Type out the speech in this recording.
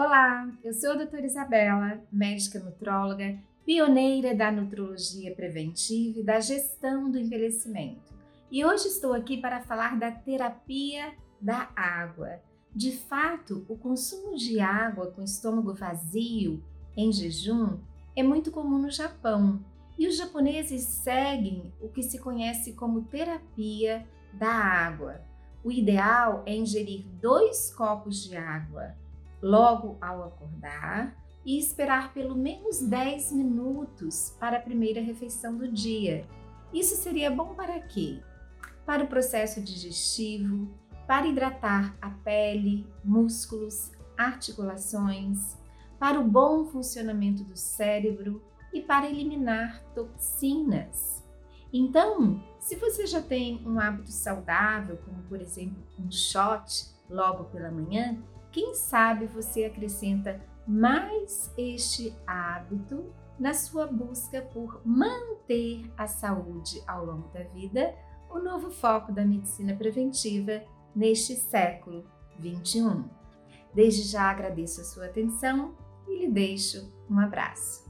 Olá, eu sou a doutora Isabela, médica nutróloga, pioneira da nutrologia preventiva e da gestão do envelhecimento. E hoje estou aqui para falar da terapia da água. De fato, o consumo de água com estômago vazio em jejum é muito comum no Japão, e os japoneses seguem o que se conhece como terapia da água. O ideal é ingerir dois copos de água logo ao acordar e esperar pelo menos 10 minutos para a primeira refeição do dia. Isso seria bom para quê? Para o processo digestivo, para hidratar a pele, músculos, articulações, para o bom funcionamento do cérebro e para eliminar toxinas. Então, se você já tem um hábito saudável, como por exemplo um shot logo pela manhã, quem sabe você acrescenta mais este hábito na sua busca por manter a saúde ao longo da vida, o novo foco da medicina preventiva neste século 21. Desde já agradeço a sua atenção e lhe deixo um abraço.